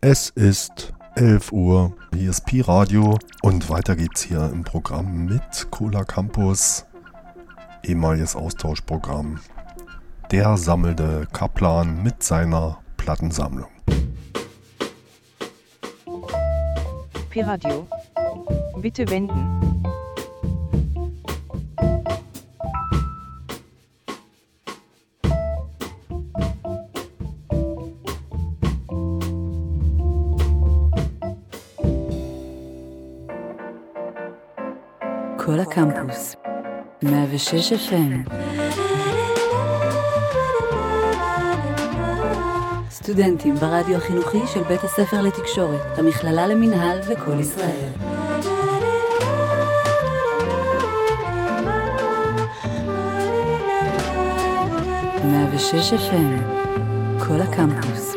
Es ist 11 Uhr, hier ist Pi Radio und weiter geht's hier im Programm mit Cola Campus, ehemaliges Austauschprogramm. Der sammelte Kaplan mit seiner Plattensammlung. Pi Radio. Bitte wenden. כל הקמפוס, 106 FM. סטודנטים ברדיו החינוכי של בית הספר לתקשורת, המכללה למינהל וכל ישראל. מאה ושש FM, כל הקמפוס.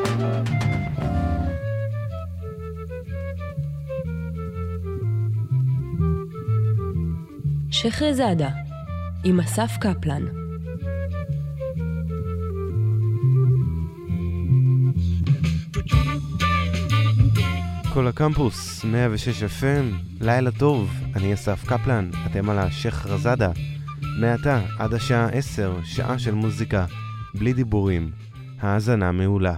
שחרזאדה, עם אסף קפלן. כל הקמפוס, 106 FM, לילה טוב, אני אסף קפלן, אתם על השייח רזאדה. מעתה עד השעה 10, שעה של מוזיקה, בלי דיבורים. האזנה מעולה.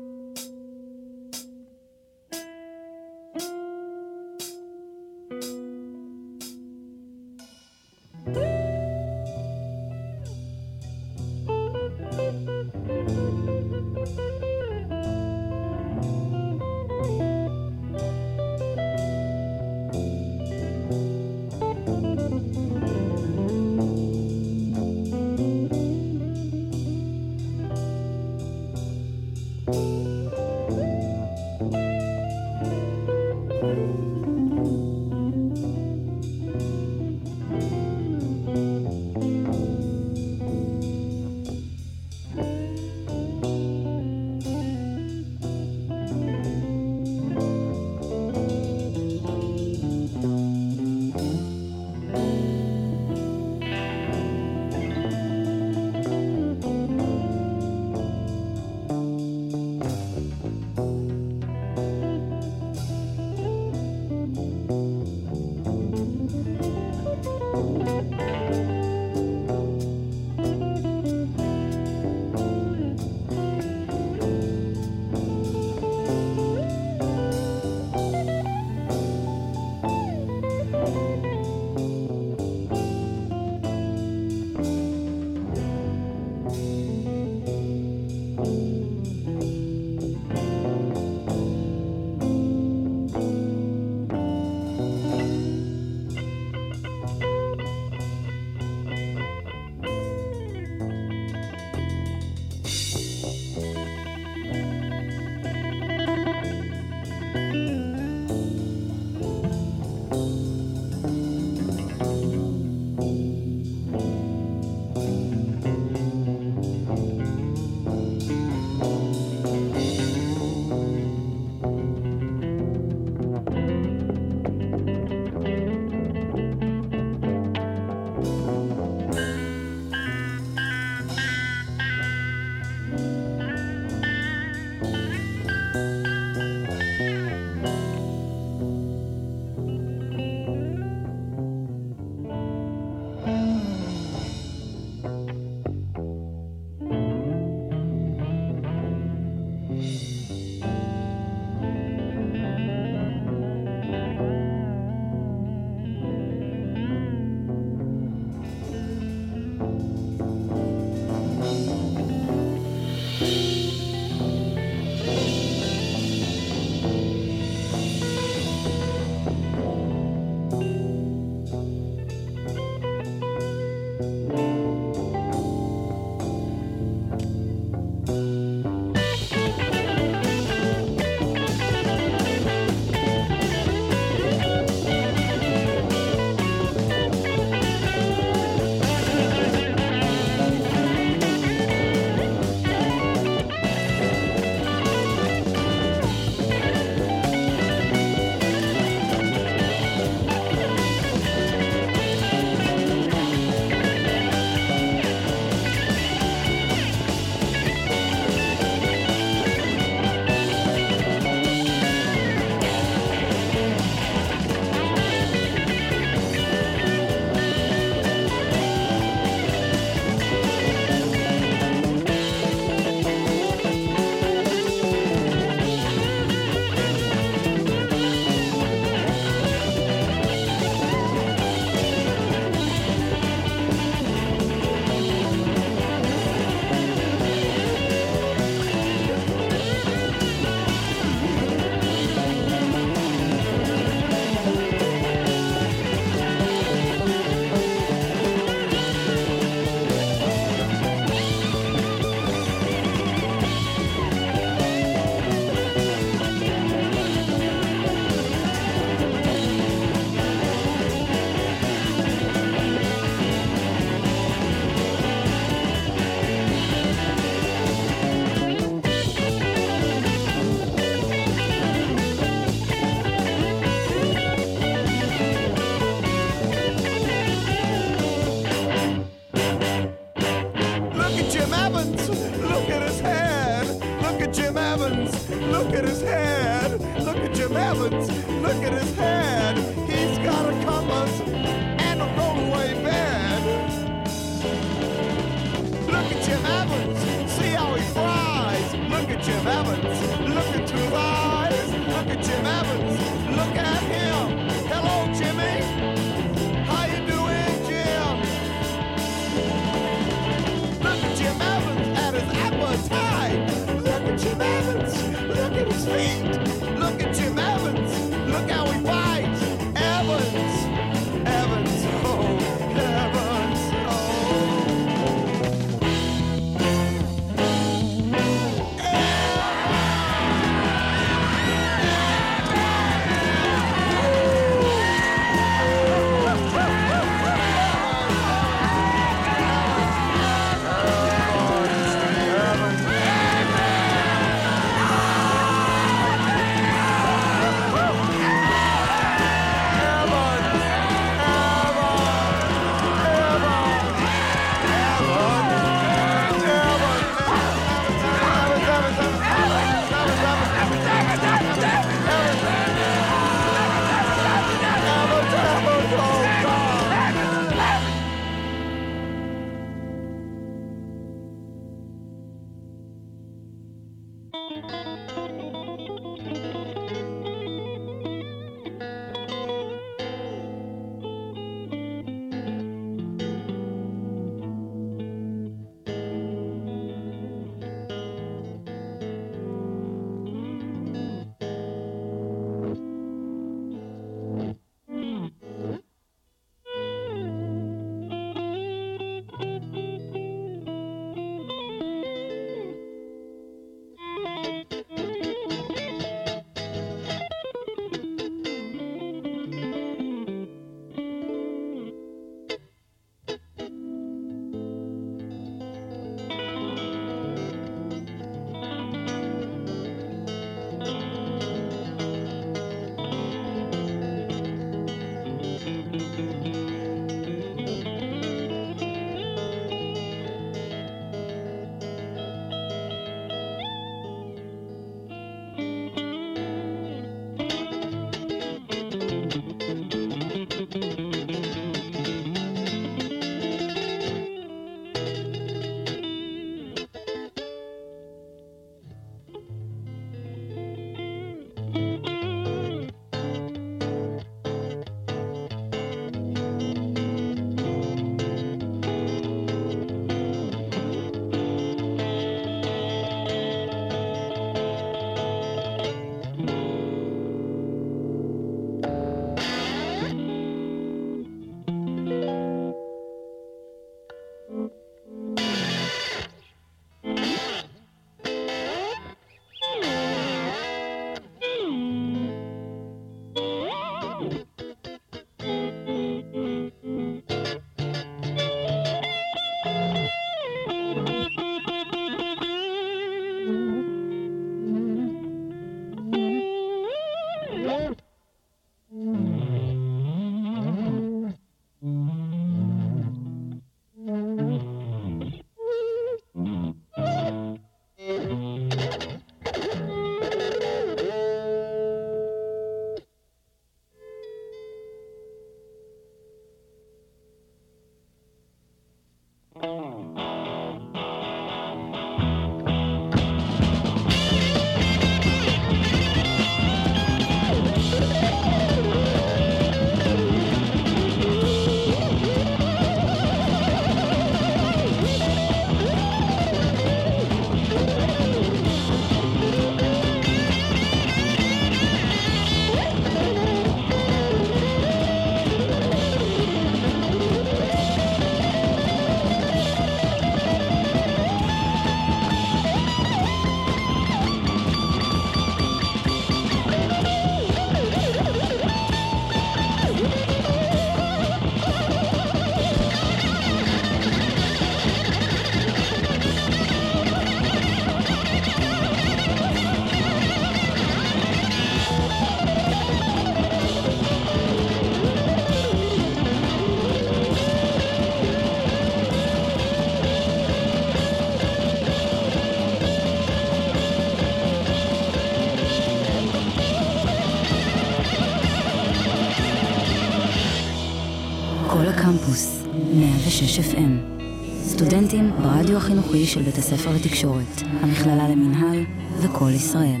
החינוכי של בית הספר לתקשורת, המכללה למינהל וכל ישראל.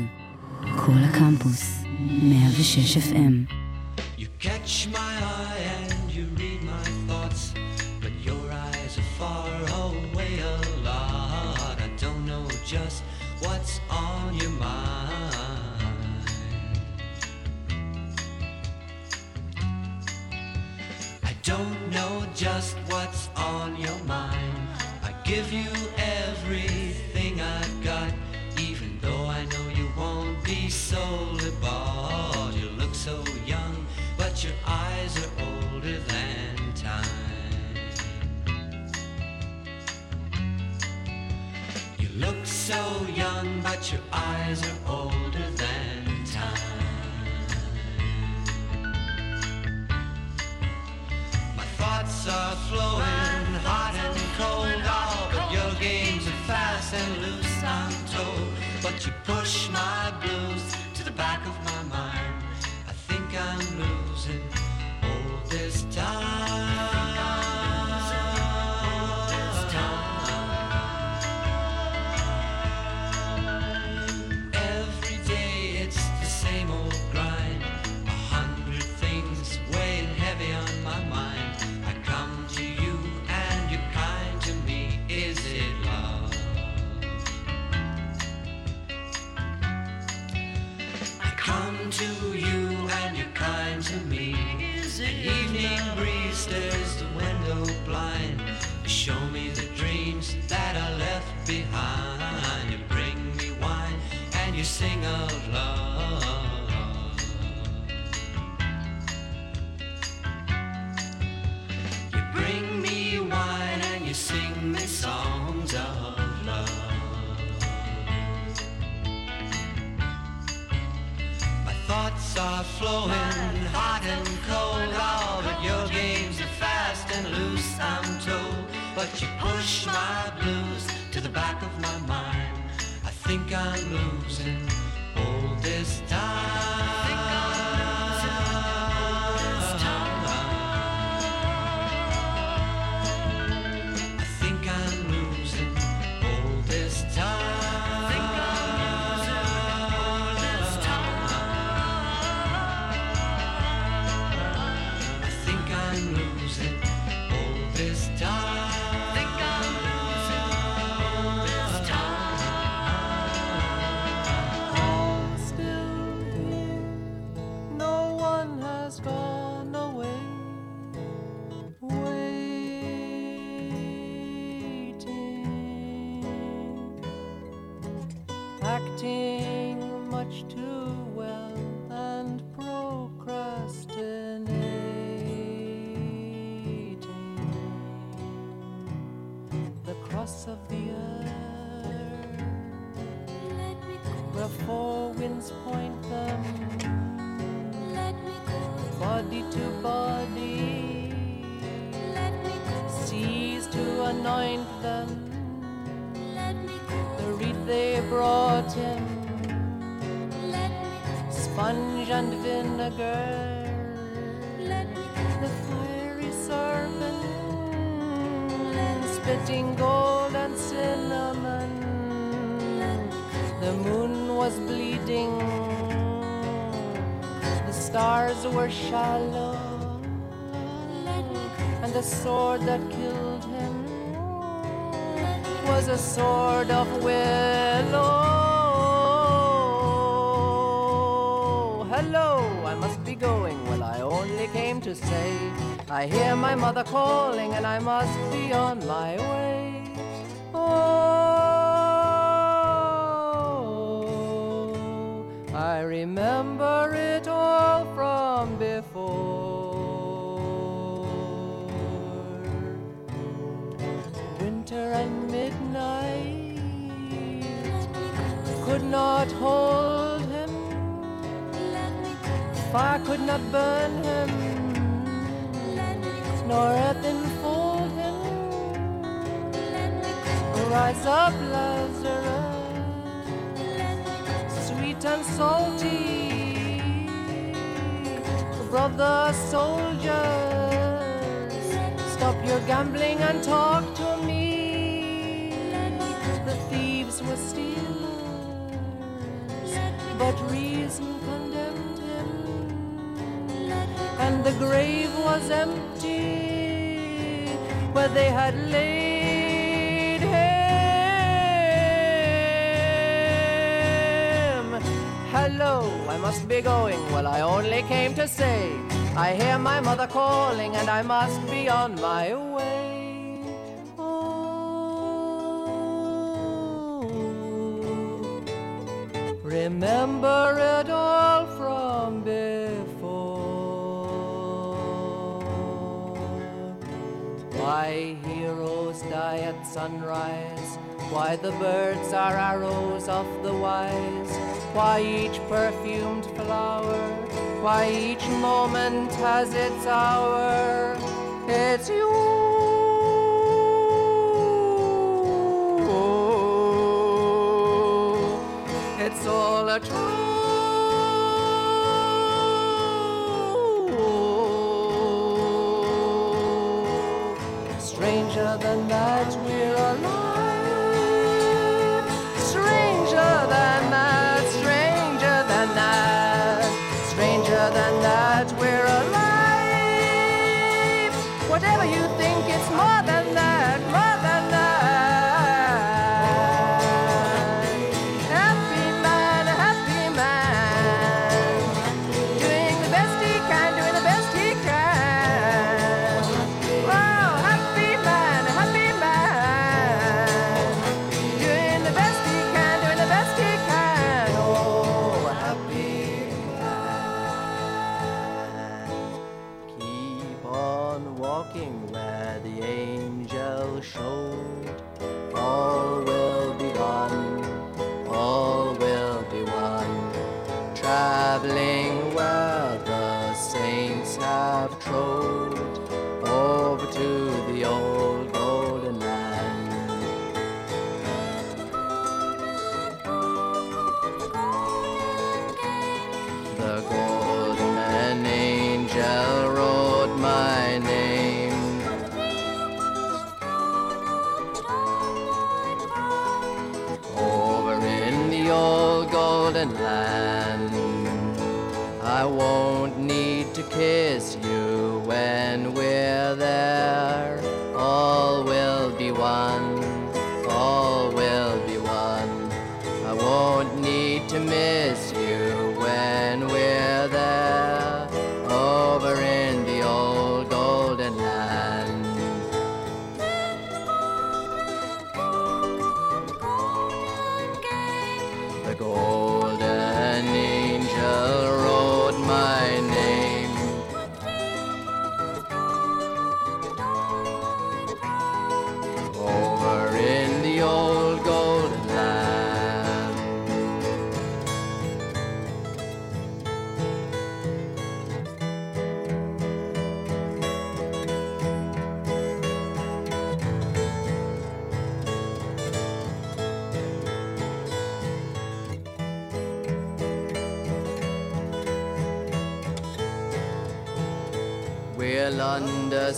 כל הקמפוס, 106 FM. so young, but your eyes are old. sing of melting gold and cinnamon. The moon was bleeding, the stars were shallow, and the sword that killed him was a sword of willow. Hello, I must be going. Well, I only came to say. I hear my mother calling and I must be on my way. Oh, I remember it all from before. Winter and midnight could not hold him. Fire could not burn him nor earth enfold him. Rise up, Lazarus, sweet and salty, brother soldiers. Stop your gambling and talk to me. The thieves were stealers, but reason and the grave was empty where they had laid him. Hello, I must be going. Well, I only came to say I hear my mother calling, and I must be on my way. the wise. Why each perfumed flower, why each moment has its hour. It's you. It's all a dream.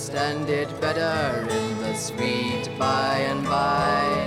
understand it better in the sweet by and by.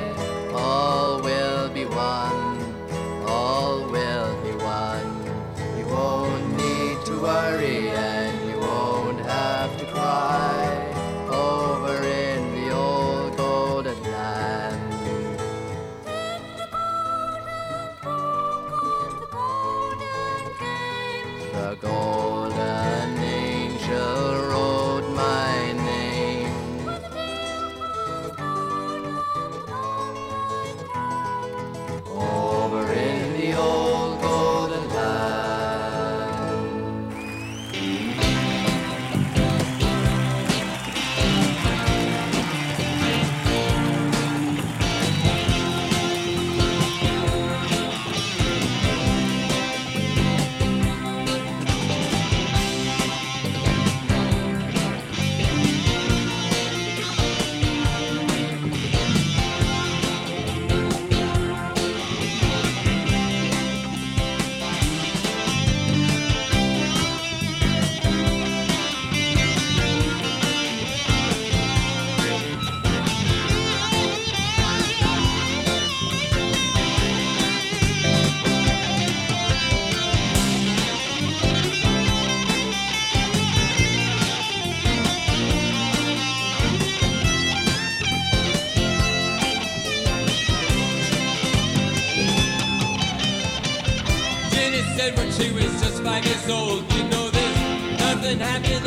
You know this, nothing happened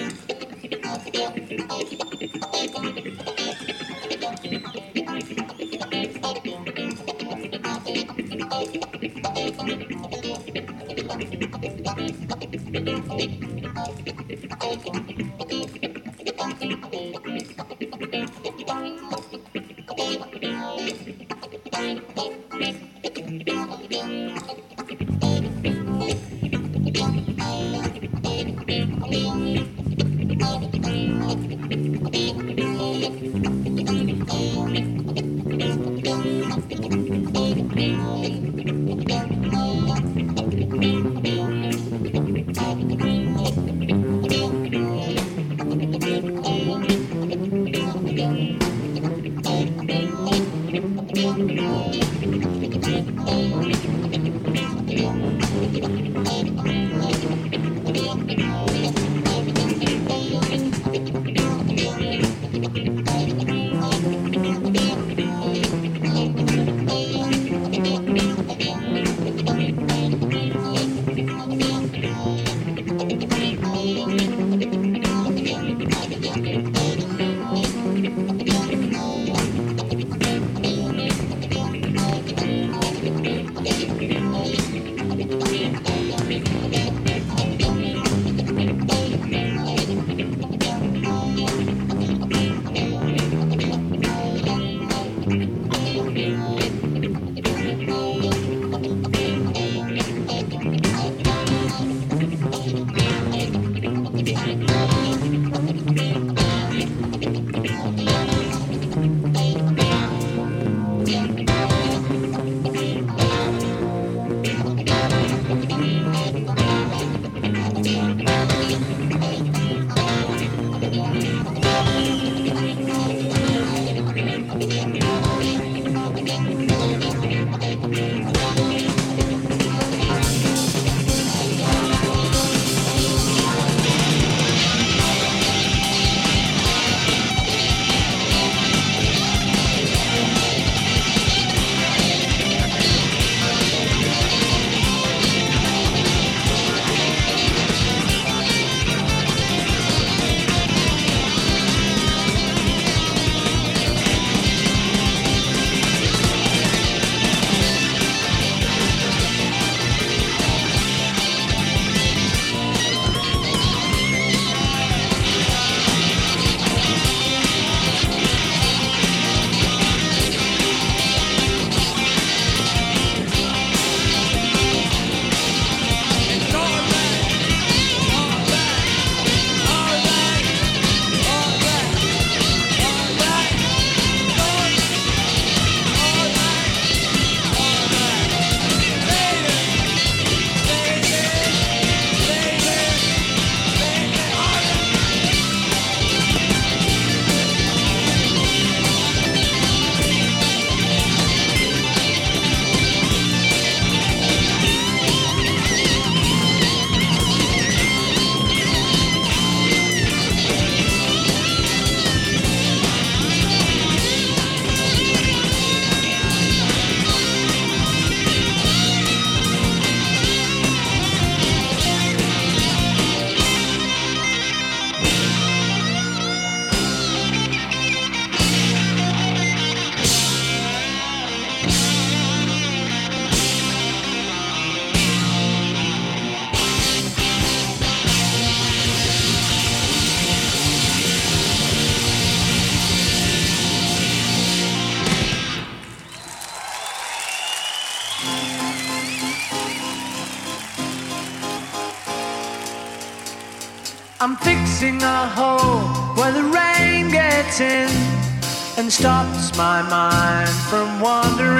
my mind from wandering.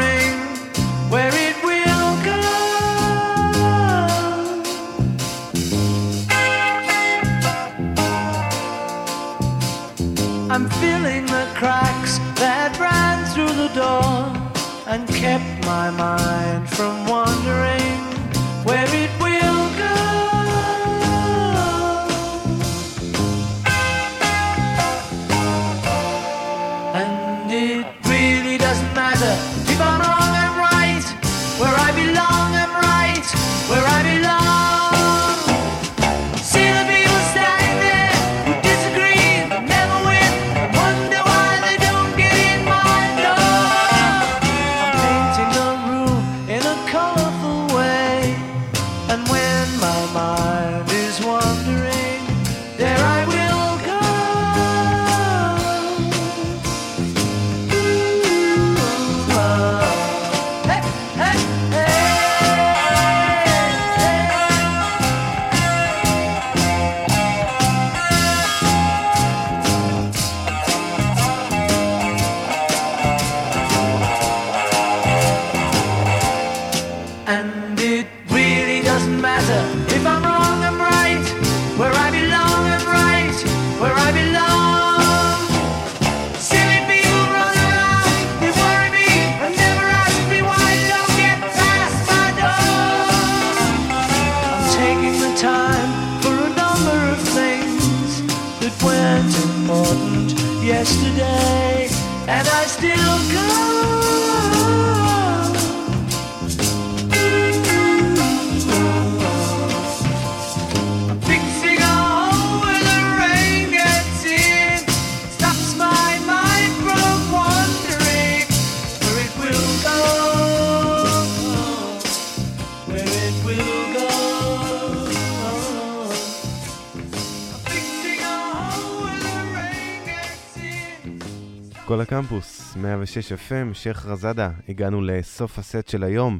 106 FM, שייח' רזאדה, הגענו לסוף הסט של היום.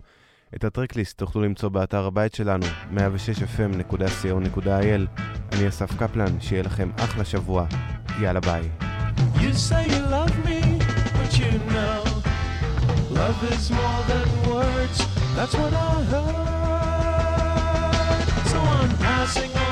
את הטרקליסט תוכלו למצוא באתר הבית שלנו, 106fm.co.il. אני אסף קפלן, שיהיה לכם אחלה שבוע. יאללה ביי. You say you love me, but you know Love is more than words, that's what I heard So I'm passing on